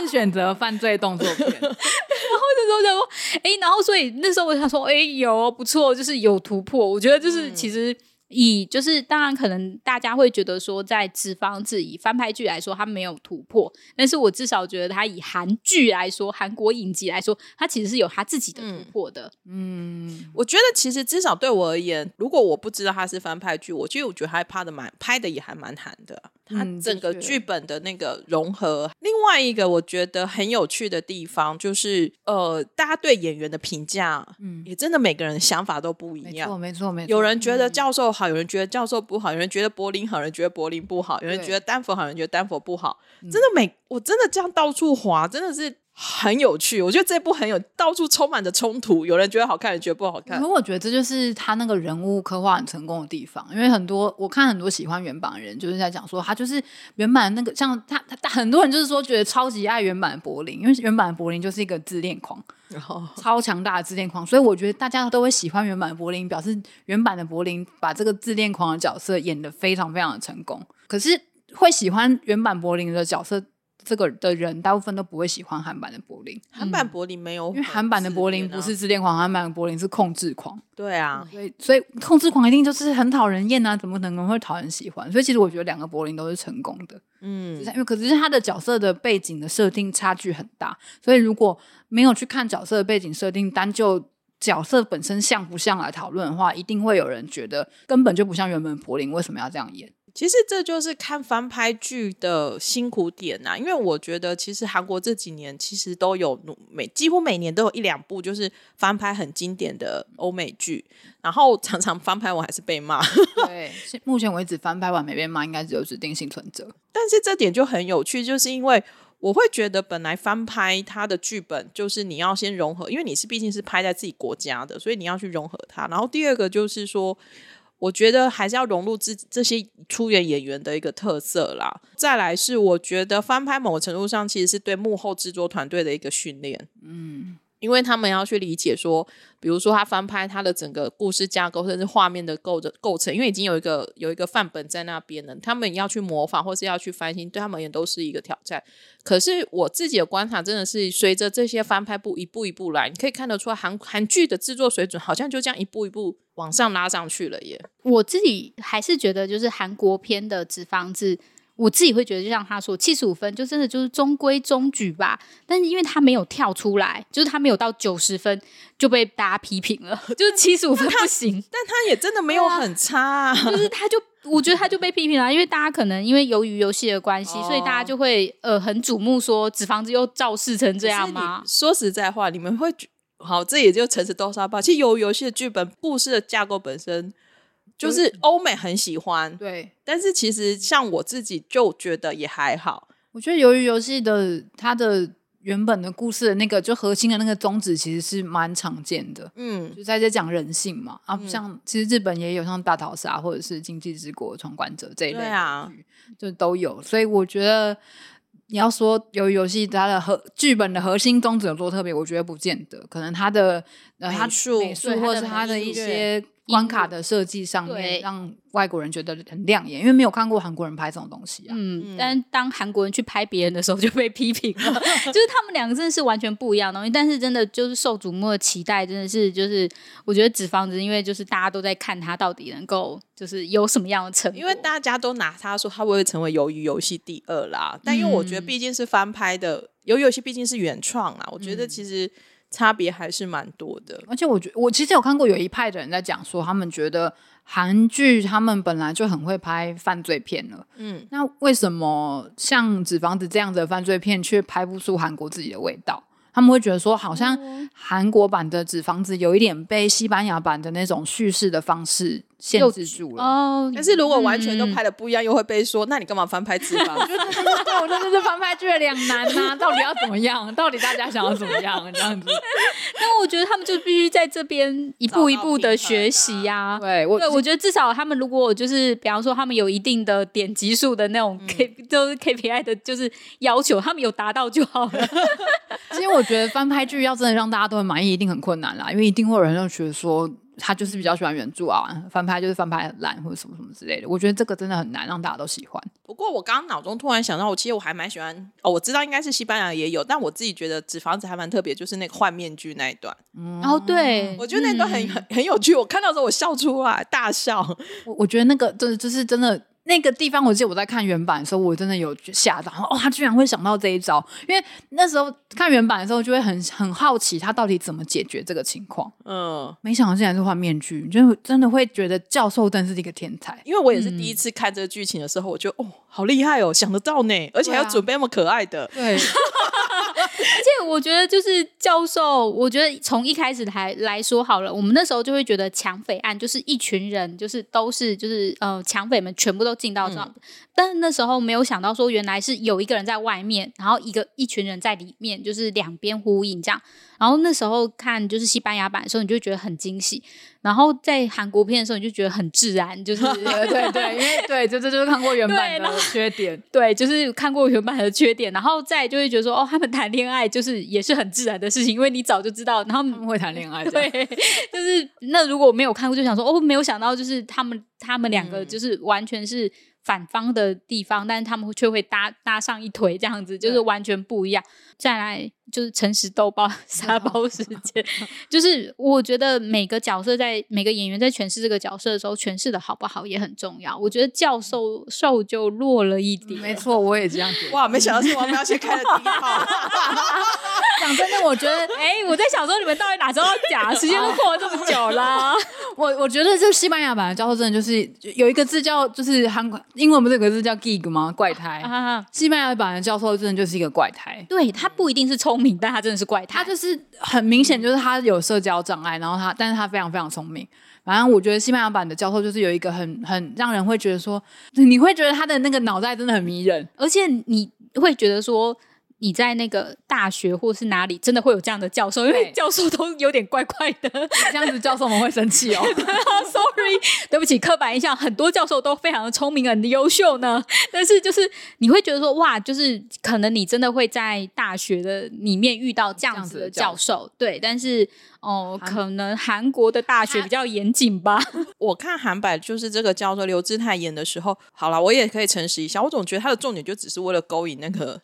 是选择犯罪动作片。那时候想说，哎，然后所以那时候我想说，哎，有不错，就是有突破。我觉得就是其实以就是当然可能大家会觉得说，在纸房子以翻拍剧来说，它没有突破，但是我至少觉得它以韩剧来说，韩国影集来说，它其实是有它自己的突破的。嗯，我觉得其实至少对我而言，如果我不知道它是翻拍剧，我其实我觉得它拍的蛮拍的也还蛮韩的。它嗯整个剧本的那个融合，另外一个我觉得很有趣的地方就是，呃，大家对演员的评价，嗯，也真的每个人想法都不一样没错，。没错，没错。有人觉得教授好，有人觉得教授不好，有人觉得柏林好，有人觉得柏林不好，有人觉得丹佛好，有人觉得丹佛不好。真的每我真的这样到处滑，真的是很有趣。我觉得这部很有，到处充满着冲突，有人觉得好看，有人觉得不好看可。我觉得这就是他那个人物刻画很成功的地方，因为很多我看很多喜欢原版的人就是在讲说，他就是原版的那个像他他他很多人就是说觉得超级爱原版的柏林，因为原版的柏林就是一个自恋狂，然后超强大的自恋狂，所以我觉得大家都会喜欢原版的柏林，表示原版的柏林把这个自恋狂的角色演得非常非常的成功。可是会喜欢原版柏林的角色这个的人，大部分都不会喜欢韩版的柏林，韩版柏林没有因为韩版的柏林不是自恋狂，韩版的柏林是控制狂。对啊，所以，所以控制狂一定就是很讨人厌啊，怎么可能会讨人喜欢？所以，其实我觉得两个柏林都是成功的，嗯。因为可是他的角色的背景的设定差距很大，所以如果没有去看角色的背景设定，单就角色本身像不像来讨论的话，一定会有人觉得根本就不像原本柏林，为什么要这样演？其实这就是看翻拍剧的辛苦点呐、因为我觉得其实韩国这几年其实都有每几乎每年都有一两部就是翻拍很经典的欧美剧，然后常常翻拍我还是被骂，对，目前为止翻拍完没被骂，应该只有指定幸存者。但是这点就很有趣，就是因为我会觉得本来翻拍它的剧本就是你要先融合，因为你是毕竟是拍在自己国家的，所以你要去融合它。然后第二个就是说。我觉得还是要融入这这些出演演员的一个特色啦。再来是，我觉得翻拍某个程度上其实是对幕后制作团队的一个训练。嗯，因为他们要去理解说，比如说他翻拍他的整个故事架构，甚至画面的构的构成，因为已经有一个有一个范本在那边了，他们要去模仿或是要去翻新，对他们也都是一个挑战。可是我自己的观察真的是，随着这些翻拍部一步一步来，你可以看得出韩韩剧的制作水准好像就这样一步一步往上拉上去了耶。我自己还是觉得，就是韩国片的《纸房子》，我自己会觉得，就像他说，七十五分就真的就是中规中矩吧。但是因为他没有跳出来，就是他没有到九十分就被大家批评了，就是七十五分不行。但他也真的没有很差、啊，就是他就我觉得他就被批评了，因为大家可能因为由于游戏的关系，哦所以大家就会呃很瞩目说纸房子又造势成这样吗说实在话，你们会觉好，这也就诚实豆沙包。其实由于游戏的剧本、故事的架构本身，就是欧美很喜欢，对，但是其实像我自己就觉得也还好。我觉得由于游戏的它的原本的故事的那个就核心的那个宗旨，其实是蛮常见的。嗯，就在这讲人性嘛，啊，像其实日本也有像大逃杀或者是经济之国闯关者这一类啊，就都有，所以我觉得你要说由于游戏它的核剧本的核心宗旨有多特别，我觉得不见得，可能它的呃它美术美术或是它的一些关卡的设计上对面，让外国人觉得很亮眼，因为没有看过韩国人拍这种东西啊。嗯，但当韩国人去拍别人的时候就被批评了，就是他们两个真的是完全不一样的东西。但是真的就是受瞩目的期待，真的是就是我觉得纸房子，因为就是大家都在看它到底能够就是有什么样的成果，因为大家都拿它说它会不会成为鱿鱼游戏第二啦，但因为我觉得毕竟是翻拍的，鱿鱼游戏毕竟是原创啦，我觉得其实差别还是蛮多的。而且我觉我其实有看过有一派的人在讲说，他们觉得韩剧他们本来就很会拍犯罪片了，嗯，那为什么像《纸房子》这样的犯罪片却拍不出韩国自己的味道？他们会觉得说，好像韩国版的《纸房子》有一点被西班牙版的那种叙事的方式限制住了。哦，但是如果完全都嗯拍的不一样，又会被说，那你干嘛翻拍脂肪？对，我觉得这是翻拍剧的两难呐、到底要怎么样？到底大家想要怎么样？这样子，但我觉得他们就必须在这边一步一步的学习呀、对我对，我觉得至少他们如果就是，比方说他们有一定的点击数的那种 K，就是 KPI 的，就是要求，他们有达到就好了。其实我觉得翻拍剧要真的让大家都很满意，一定很困难啦，因为一定会有人要觉得说，他就是比较喜欢原著啊，翻拍就是翻拍很烂或者什么什么之类的。我觉得这个真的很难让大家都喜欢。不过我刚刚脑中突然想到，我其实我还蛮喜欢哦，我知道应该是西班牙也有，但我自己觉得《纸房子》还蛮特别，就是那个换面具那一段，然后对，我觉得那段很很很有趣，我看到的时候我笑出来，大笑。我我觉得那个真的就是真的那个地方，我记得我在看原版的时候，我真的有吓到哦，他居然会想到这一招，因为那时候看原版的时候就会很很好奇他到底怎么解决这个情况。嗯，没想到竟然是换面具，就真的会觉得教授真是一个天才。因为我也是第一次看这个剧情的时候，我就哦，好厉害哦，想得到呢，而且还要准备那么可爱的。对，而且我觉得就是教授，我觉得从一开始来来说好了，我们那时候就会觉得抢匪案就是一群人，就是都是就是呃抢匪们全部都进到这，但是那时候没有想到说原来是有一个人在外面，然后一个一群人在里面，就是两边呼应这样。然后那时候看就是西班牙版的时候，你就觉得很惊喜；然后在韩国片的时候，你就觉得很自然，就是 对对对，因为对，这这就是看过原版的缺点。对，就是看过原版的缺点，然后再就会觉得说，哦，他们谈恋爱就是也是很自然的事情，因为你早就知道，然后他们会谈恋爱，对，就是那如果没有看过，就想说，哦，没有想到就是他们他们两个就是完全是反方的地方，但是他们却会搭搭上一腿这样子，就是完全不一样。再来就是诚实豆包 沙包时间，就是我觉得每个角色在每个演员在诠释这个角色的时候，诠释的好不好也很重要。我觉得教授瘦就弱了一点，没错，我也这样觉得。哇，没想到是王苗先开了第一炮。讲真的，我觉得哎、我在想说你们到底哪时候要讲？时间都过了这么久了。我我觉得就西班牙版的教授真的就是有一个字叫就是韩国英文不是有个字叫 gig 吗？怪胎。啊，西班牙版的教授真的就是一个怪胎。对他不一定是聪明，但他真的是怪胎。他就是很明显，就是他有社交障碍，然后他，但是他非常非常聪明。反正我觉得西班牙版的教授就是有一个很很让人会觉得说，你会觉得他的那个脑袋真的很迷人。而且你会觉得说。你在那个大学或是哪里，真的会有这样的教授，因为教授都有点怪怪的。这样子教授们会生气哦。Sorry，对不起，刻板印象，很多教授都非常的聪明，很优秀呢。但是就是你会觉得说，哇，就是可能你真的会在大学的里面遇到这样子的教授，对。但是哦，韩可能韩国的大学比较严谨吧。我看韩版就是这个叫做刘志泰演的时候，好了，我也可以诚实一下，我总觉得他的重点就只是为了勾引那个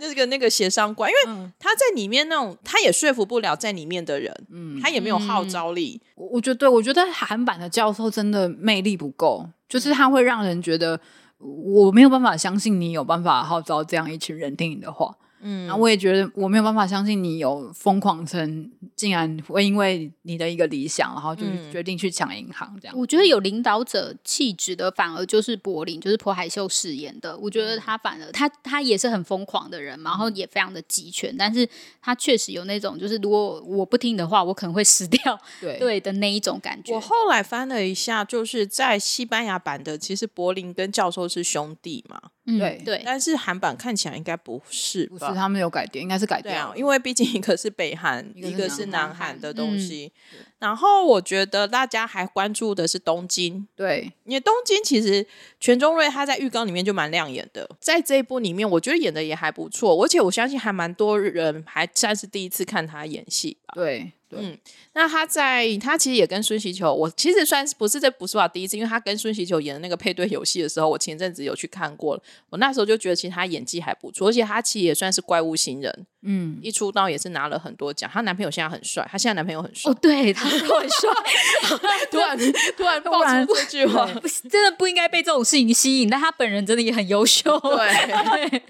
那个那个协商官，因为他在里面那种他也说服不了在里面的人，嗯，他也没有号召力，我我觉得，对我觉得韩版的教授真的魅力不够，就是他会让人觉得我没有办法相信你有办法号召这样一群人听你的话。嗯，然后我也觉得我没有办法相信你有疯狂成竟然会因为你的一个理想，然后就决定去抢银行这样。我觉得有领导者气质的，反而就是柏林，就是朴海秀饰演的。我觉得他反而他他也是很疯狂的人嘛，然后也非常的集权，但是他确实有那种就是如果我不听你的话，我可能会死掉，对 对的那一种感觉我。后来翻了一下，就是在西班牙版的，其实柏林跟教授是兄弟嘛，嗯对对，但是韩版看起来应该不是吧？不是他们有改编，应该是改对啊，掉。因为毕竟一个是北韩，一个是南南韩的嗯东西。然后我觉得大家还关注的是东京，对，因为东京其实全中瑞他在浴缸里面就蛮亮眼的，在这一部里面，我觉得演的也还不错，而且我相信还蛮多人还算是第一次看他演戏吧。对，嗯那他在他其实也跟孙喜球，我其实算是不是这不是我第一次，因为他跟孙喜球演的那个配对游戏的时候，我前阵子有去看过了，我那时候就觉得其实他演技还不错，而且他其实也算是怪物新人，嗯，一出道也是拿了很多奖。她男朋友现在很帅，她现在男朋友很帅。哦，对，他很帅，突然 突然爆出这句话，真的不应该被这种事情吸引，但他本人真的也很优秀。对。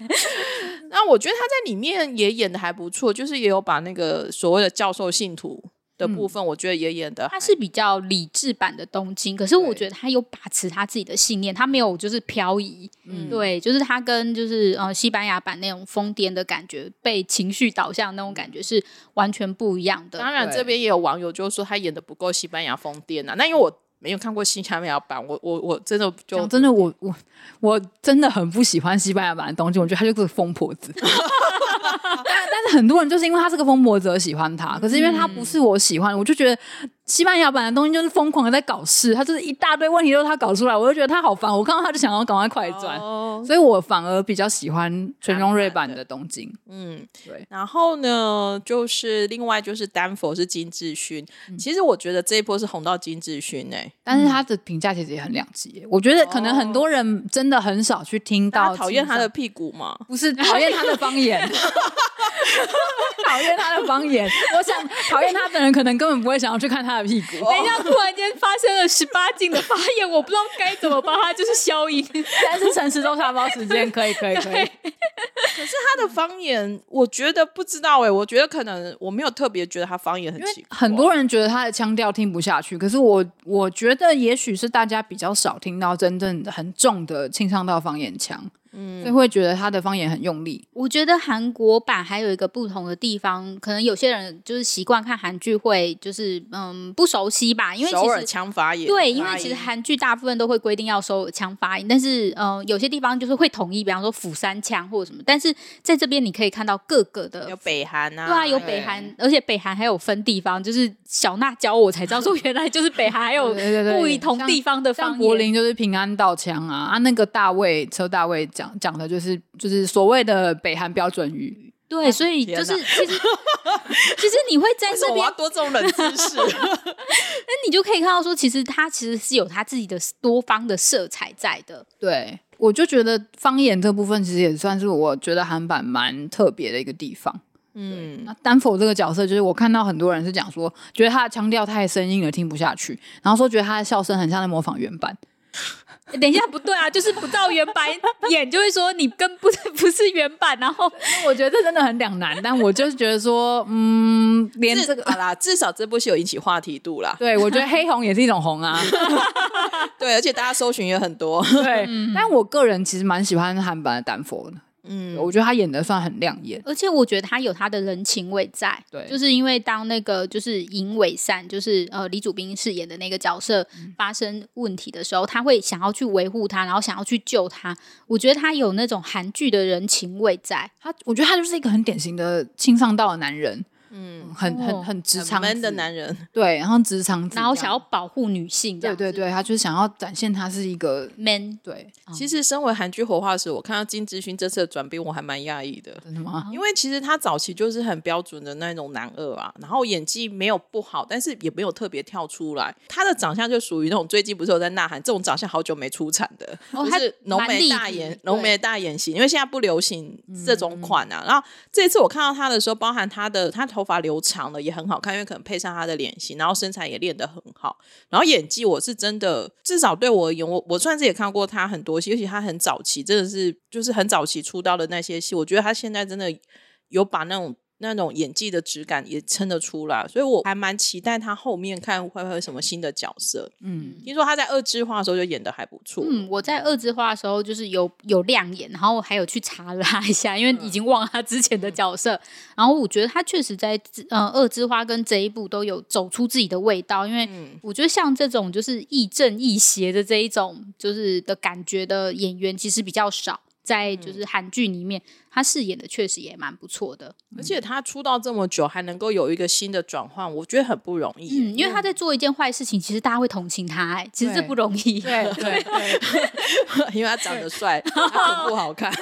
那我觉得他在里面也演的还不错，就是也有把那个所谓的教授信徒的部分，我觉得也演的他是比较理智版的东京，可是我对觉得他有把持他自己的信念，他没有就是漂移，嗯，对，就是他跟就是呃西班牙版那种疯癫的感觉，被情绪导向那种感觉是完全不一样的。当然，对这边也有网友就说他演的不够西班牙疯癫啊。那因为我没有看过西班牙版，我我我真的就真的，我我我真的很不喜欢西班牙版的东京，我觉得他就是个疯婆子。但是很多人就是因为他是个疯魔者喜欢他，可是因为他不是我喜欢的，我就觉得西班牙版的东西就是疯狂的在搞事，他就是一大堆问题都是他搞出来，我就觉得他好烦。我看到他就想要赶快快转，哦，所以我反而比较喜欢全中瑞版的东京。嗯，对。然后呢，就是另外就是丹佛是金智勋，其实我觉得这一波是红到金智勋哎、但是他的评价其实也很两极耶，我觉得可能很多人真的很少去听到讨厌他的屁股吗？不是讨厌他的方言，讨厌他的方言。我想讨厌他的人，可能根本不会想要去看他的屁股。等一下，突然间发生了十八禁的发言，我不知道该怎么帮他就是消音。但是诚实都沙包时间，可以，可以，可以。可是他的方言，我觉得不知道哎、我觉得可能我没有特别觉得他方言很奇怪，很多人觉得他的腔调听不下去，可是我我觉得也许是大家比较少听到真正的很重的庆尚道方言腔，嗯，所以会觉得他的方言很用力。我觉得韩国版还有一个不同的地方，可能有些人就是习惯看韩剧会就是嗯不熟悉吧，因为首尔其实。腔发音，对，因为其实韩剧大部分都会规定要收耳腔发音，但是嗯有些地方就是会统一，比方说釜山腔或者什么。但是在这边你可以看到各个的有北韩啊，对啊，有北韩，而且北韩还有分地方，就是小娜教我才知道说，原来就是北韩还有 不同地方的方言。柏林就是平安道腔啊，啊，那个大卫车大卫讲讲的就是就是所谓的北韩标准语。对，所以就是其实其实你会在这边多这种冷知识？那你就可以看到说，其实它其实是有它自己的多方的色彩在的。对，我就觉得方言这部分其实也算是我觉得韩版蛮特别的一个地方。嗯，那丹佛这个角色，就是我看到很多人是讲说，觉得他的腔调太生硬了，听不下去，然后说觉得他的笑声很像在模仿原版。诶 等一下，不对啊，就是不照原版演，就会说你跟不是不是原版，然后我觉得这真的很两难，但我就是觉得说，嗯，连这个。好啦，至少这部戏有引起话题度啦。对，我觉得黑红也是一种红啊。对，而且大家搜寻也很多。对，但我个人其实蛮喜欢韩版的丹佛的，嗯，我觉得他演的算很亮眼。而且我觉得他有他的人情味在，对就是因为当那个就是尹伟善，就是呃李祖斌饰演的那个角色嗯发生问题的时候，他会想要去维护他，然后想要去救他。我觉得他有那种韩剧的人情味在，他，我觉得他就是一个很典型的青上道的男人，嗯，很哦很很直肠很 man 的男人，对，然后直肠子，然后想要。保护女性对对对，他就是想要展现他是一个 man 对，其实身为韩剧活化石，我看到金智勋这次的转变，我还蛮讶异的。真的吗？因为其实他早期就是很标准的那种男二啊，然后演技没有不好，但是也没有特别跳出来。他的长相就属于那种最近不是有在呐喊这种长相好久没出产的，就是浓眉大眼、浓眉大眼型，因为现在不流行这种款啊。然后这一次我看到他的时候，包含他的他头发留长了也很好看，因为可能配上他的脸型，然后身材也练得很好，然后演技我是真的，至少对我而言，我我算是也看过他很多戏，尤其他很早期，真的是就是很早期出道的那些戏，我觉得他现在真的有把那种。那种演技的质感也撑得出来，所以我还蛮期待他后面看会不会有什么新的角色。嗯，听说他在二之化的时候就演的还不错，嗯，我在二之化的时候就是有有亮眼，然后还有去查了他一下，因为已经忘了他之前的角色。然后我觉得他确实在呃二之花跟这一部都有走出自己的味道，因为我觉得像这种就是亦正亦邪的这一种就是的感觉的演员其实比较少。在就是韩剧里面，他饰演的确实也蛮不错的。而且他出道这么久还能够有一个新的转换，我觉得很不容易。嗯，因为他在做一件坏事情，其实大家会同情他、哎，其实这不容易。对对对，因为他长得帅，他臀部好看。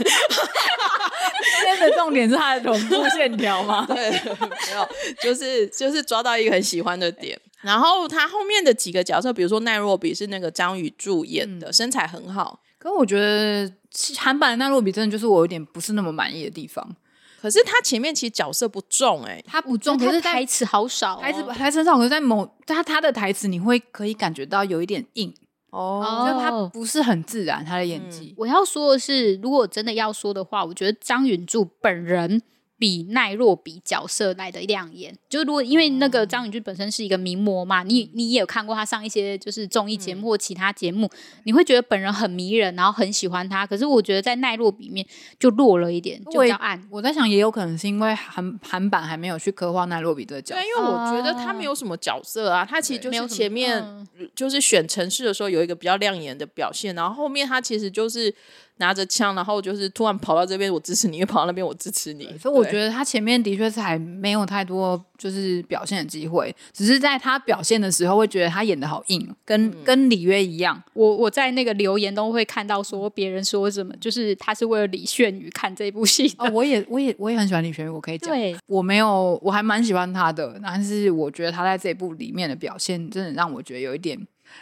今天的重点是他的臀部线条吗？对，没有，就是就是抓到一个很喜欢的点。然后他后面的几个角色，比如说奈若比是那个张宇柱演的，身材很好。可我觉得韩版的奈洛比真的就是我有点不是那么满意的地方。可是他前面其实角色不重哎、他不重，他可是台词好少、哦，台词台词少，可是在某他他的台词你会可以感觉到有一点硬，哦，就是他不是很自然，他的演技。我要说的是，如果真的要说的话，我觉得张允柱本人比奈若比角色来的亮眼。就是如果因为那个张宇俊本身是一个名模嘛，你你也有看过他上一些就是综艺节目或其他节目，你会觉得本人很迷人，然后很喜欢他。可是我觉得在奈若比面就弱了一点，就比较暗。我在想，也有可能是因为韩韩版还没有去刻画奈洛比这个角色对，。因为我觉得他没有什么角色啊，他其实就是没有前面嗯就是选城市的时候有一个比较亮眼的表现，然后后面他其实就是拿着枪，然后就是突然跑到这边我支持你，又跑到那边我支持你。所以我我觉得他前面的确是还没有太多就是表现的机会，只是在他表现的时候会觉得他演的好硬，跟、嗯跟里约一样。我我在那个留言都会看到说别人说什么，就是他是为了李炫宇看这部戏。哦，我也我也我也很喜欢李炫宇，我可以讲。对，我没有，我还蛮喜欢他的，但是我觉得他在这部里面的表现，真的让我觉得有一点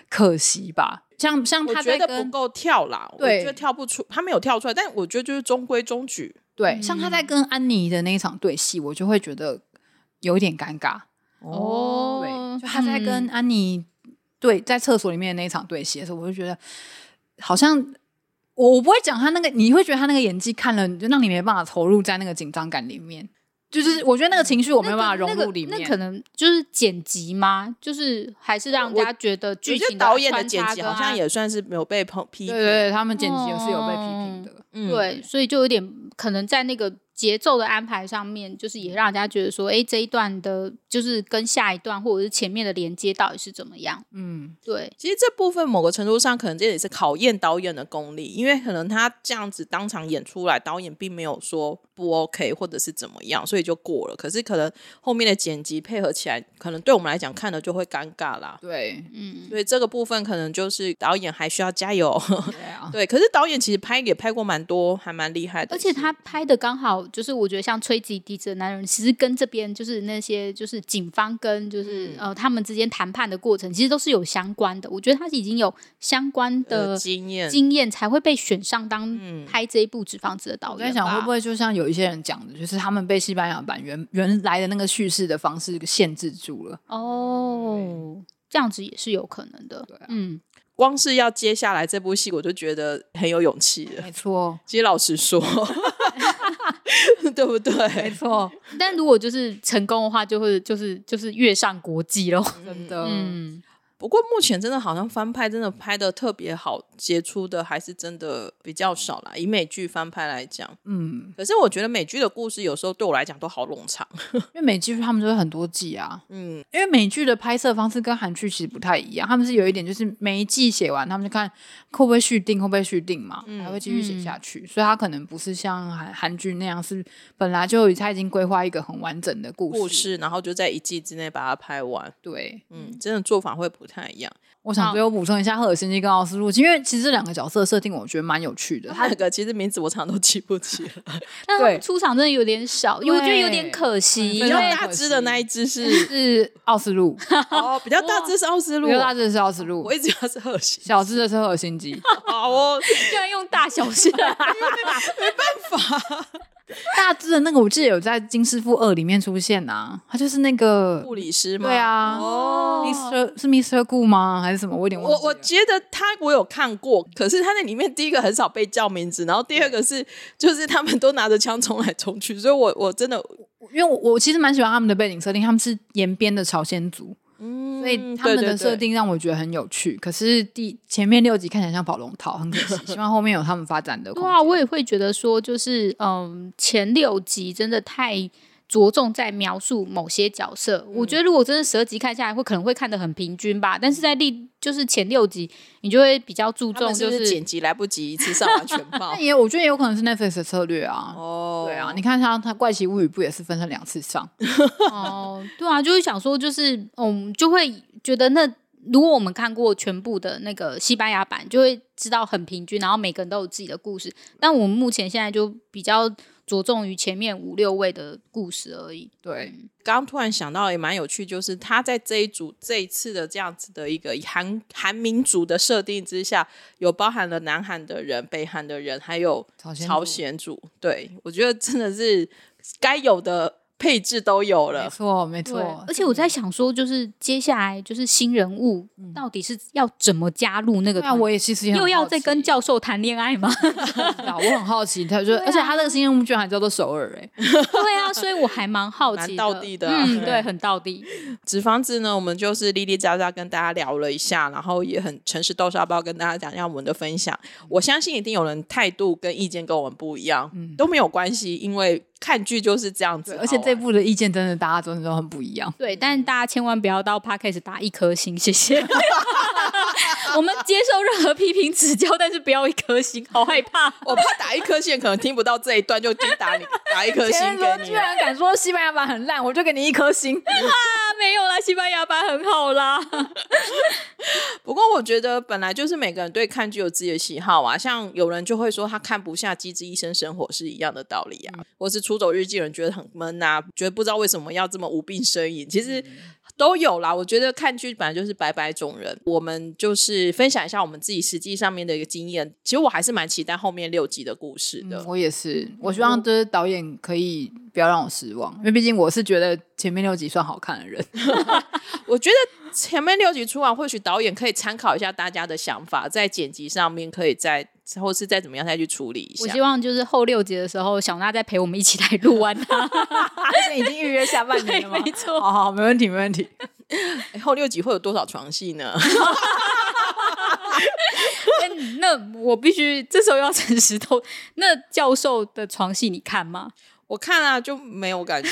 可惜吧。像像我他觉得不够跳啦，我对觉得跳不出，他没有跳出来，但我觉得就是中规中矩。对，像他在跟安妮的那一场对戏，我就会觉得有一点尴尬。哦对，就他在跟安妮对在厕所里面的那一场对戏的时候，我就觉得好像我我不会讲他那个，你会觉得他那个演技看了就让你没办法投入在那个紧张感里面。就是我觉得那个情绪我没有办法融入里面，那可能就是剪辑吗？就是还是让人家觉得剧情导演的剪辑好像也算是没有被抨批评。对对对，他们剪辑也是有被批评的。嗯，对，所以就有点可能在那个节奏的安排上面，就是也让人家觉得说，哎，这一段的，就是跟下一段或者是前面的连接到底是怎么样？嗯，对，其实这部分某个程度上，可能这也是考验导演的功力，因为可能他这样子当场演出来，导演并没有说不 OK 或者是怎么样，所以就过了。可是可能后面的剪辑配合起来，可能对我们来讲看了就会尴尬啦。对嗯，所以这个部分可能就是导演还需要加油。对啊，对，可是导演其实拍也拍过蛮多，还蛮厉害的。而且他拍的刚好就是，我觉得像《吹击笛子的男人》，其实跟这边就是那些就是警方跟就是、呃他们之间谈判的过程，其实都是有相关的。我觉得他已经有相关的的经验，经验，才会被选上当嗯拍这一部《纸房子》的导演。我在想会不会就像有一些人讲的，就是他们被西班牙版原原来的那个叙事的方式限制住了。哦，这样子也是有可能的。啊嗯，光是要接下来这部戏，我就觉得很有勇气了。没错，其实老实说，对不对？没错，但如果就是成功的话，就会就是就是跃上国际咯。真的，嗯，不过目前真的好像翻拍真的拍的特别好，杰出的还是真的比较少啦。以美剧翻拍来讲，嗯，可是我觉得美剧的故事有时候对我来讲都好冗长。因为美剧他们就是很多季啊，嗯，因为美剧的拍摄方式跟韩剧其实不太一样，他们是有一点就是每一季写完，他们就看会不会续订，会不会续订嘛，还会继续写下去，所以他可能不是像韩韩剧那样是本来就他已经规划一个很完整的故事。故事，然后就在一季之内把它拍完。对，嗯，真的做法会不太一样。我想最后补充一下赫尔辛基跟奥斯陆，因为其实这两个角色设定我觉得蛮有趣的。他他两个其实名字我常常都记不起了，但他们出场真的有点少，我觉得有点可惜，比较大只的那一只是是奥斯陆，哦，比较大只是奥斯陆比，较大只的是奥斯陆我，一直以为是赫西。小只的是赫尔辛基。好哦，居然用大小声，大只的那个我记得有在《金师傅二》里面出现啊，他就是那个护理师吗？对啊哦。Mr 是 Mr 顾吗？还是什么？我有点忘记了。我我觉得他我有看过，可是他那里面第一个很少被叫名字，然后第二个是就是他们都拿着枪冲来冲去，所以我我真的因为我我其实蛮喜欢他们的背景设定，他们是延边的朝鲜族，嗯所以他们的设定让我觉得很有趣。可是第前面六集看起来像跑龙套，很可惜。希望后面有他们发展的空间。对啊，我也会觉得说，就是嗯，前六集真的太着重在描述某些角色。我觉得如果真的十二集看下来，会可能会看得很平均吧。但是在第就是前六集，你就会比较注重，就是剪辑来不及一次上完全 爆那也我觉得也有可能是 Netflix 的策略啊。哦，对啊，你看像他《怪奇物语》不也是分成两次上？哦，对啊，就是想说，就是嗯，就会觉得那如果我们看过全部的那个西班牙版，就会知道很平均，然后每个人都有自己的故事。但我们目前现在就比较着重于前面五六位的故事而已。对，刚刚突然想到也蛮有趣，就是他在这一组这一次的这样子的一个韩韩民族的设定之下，有包含了南韩的人、北韩的人，还有朝鲜族朝鲜族。对我觉得真的是该有的配置都有了没。错没错，。而且我在想说，就是接下来就是新人物到底是要怎么加入那个团？那我也其实也又要再跟教授谈恋爱吗？啊我很好奇，他就而且他那个新任务居然还叫做首尔哎，对啊，所以我还蛮好奇的。蛮道地的啊嗯，对对，很到地。纸房子呢，我们就是哩哩喳喳跟大家聊了一下，然后也很诚实豆沙包跟大家讲一下我们的分享。我相信一定有人态度跟意见跟我们不一样，都没有关系，因为看剧就是这样子。而且这部的意见真的大家真的都很不一样。对，但大家千万不要到 podcast 打一颗星，谢谢。我们接受任何批评指教，但是不要一颗星，好害怕。我怕打一颗线可能听不到这一段，就去打你打一颗星给你。居然敢说西班牙版很烂，我就给你一颗星。啊，没有啦，西班牙版很好啦。不过我觉得本来就是每个人对看剧有自己的喜好啊，像有人就会说他看不下《机智医生生活》是一样的道理啊，或是《出走日记》人觉得很闷啊，觉得不知道为什么要这么无病呻吟，其实。都有啦，我觉得看剧本来就是百百种人，我们就是分享一下我们自己实际上面的一个经验。其实我还是蛮期待后面六集的故事的。我也是，我希望就是导演可以不要让我失望，因为毕竟我是觉得前面六集算好看的人。我觉得前面六集出完，或许导演可以参考一下大家的想法，在剪辑上面可以再或是再怎么样再去处理一下。我希望就是后六集的时候，小娜再陪我们一起来录完它。而且已经预约下半年了吗？没错好好，没问题，没问题。哎后六集会有多少床戏呢？哎那我必须这时候要诚实透，那教授的床戏你看吗？我看啊就没有感觉。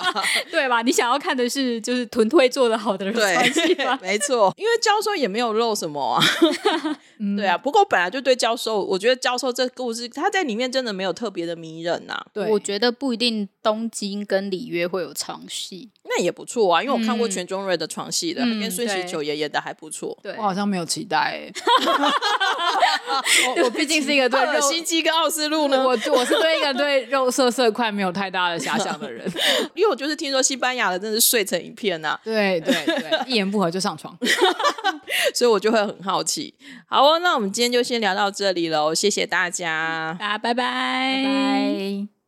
对吧？你想要看的是就是臀推做的好的人床戏对，？没错，因为教授也没有露什么啊。对啊，不过本来就对教授，我觉得教授这故事他在里面真的没有特别的迷人呐、对，我觉得不一定东京跟里约会有床戏。那也不错啊。因为我看过嗯全中瑞的床戏的，嗯跟孙喜九爷演的还不错。对我好像没有期待、欸。我我毕竟是一个对赫尔肉，辛基跟奥斯陆呢，我我是对一个对肉色色块没有太大的遐想的人。因为我就是听说西班牙的真的是睡成一片 呐、对对对，一言不合就上床。所以我就会很好奇。好哦，那我们今天就先聊到这里喽，谢谢大家。大家拜拜，拜。